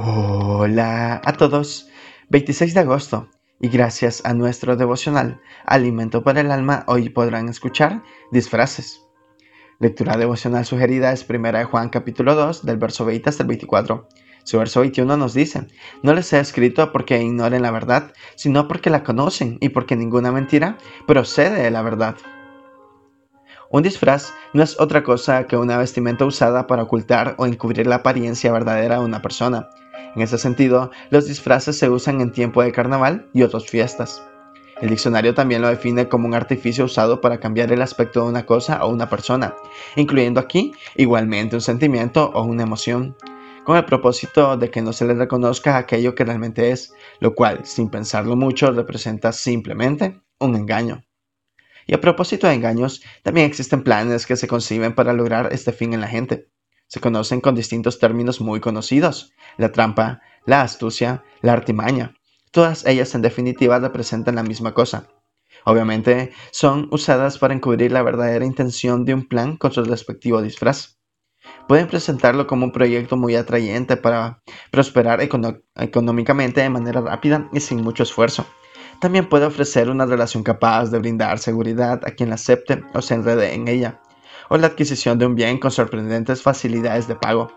Hola a todos, 26 de agosto y gracias a nuestro devocional Alimento para el Alma hoy podrán escuchar disfraces. Lectura devocional sugerida es 1 Juan capítulo 2 del verso 20 hasta el 24. Su verso 21 nos dice, no les he escrito porque ignoren la verdad, sino porque la conocen y porque ninguna mentira procede de la verdad. Un disfraz no es otra cosa que una vestimenta usada para ocultar o encubrir la apariencia verdadera de una persona. En ese sentido, los disfraces se usan en tiempo de carnaval y otras fiestas. El diccionario también lo define como un artificio usado para cambiar el aspecto de una cosa o una persona, incluyendo aquí igualmente un sentimiento o una emoción, con el propósito de que no se le reconozca aquello que realmente es, lo cual, sin pensarlo mucho, representa simplemente un engaño. Y a propósito de engaños, también existen planes que se conciben para lograr este fin en la gente. Se conocen con distintos términos muy conocidos, la trampa, la astucia, la artimaña. Todas ellas en definitiva representan la misma cosa. Obviamente son usadas para encubrir la verdadera intención de un plan con su respectivo disfraz. Pueden presentarlo como un proyecto muy atrayente para prosperar económicamente de manera rápida y sin mucho esfuerzo. También puede ofrecer una relación capaz de brindar seguridad a quien la acepte o se enrede en ella, o la adquisición de un bien con sorprendentes facilidades de pago.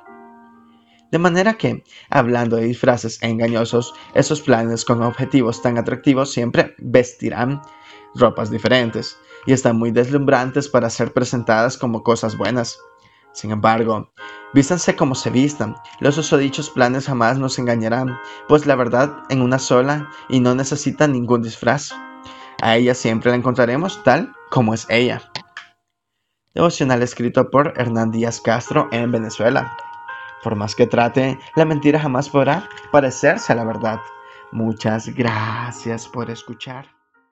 De manera que, hablando de disfraces engañosos, esos planes con objetivos tan atractivos siempre vestirán ropas diferentes y están muy deslumbrantes para ser presentadas como cosas buenas. Sin embargo, vístanse como se vistan, los usodichos planes jamás nos engañarán, pues la verdad en una sola y no necesita ningún disfraz. A ella siempre la encontraremos tal como es ella. Devocional escrito por Hernán Díaz Castro en Venezuela. Por más que trate, la mentira jamás podrá parecerse a la verdad. Muchas gracias por escuchar.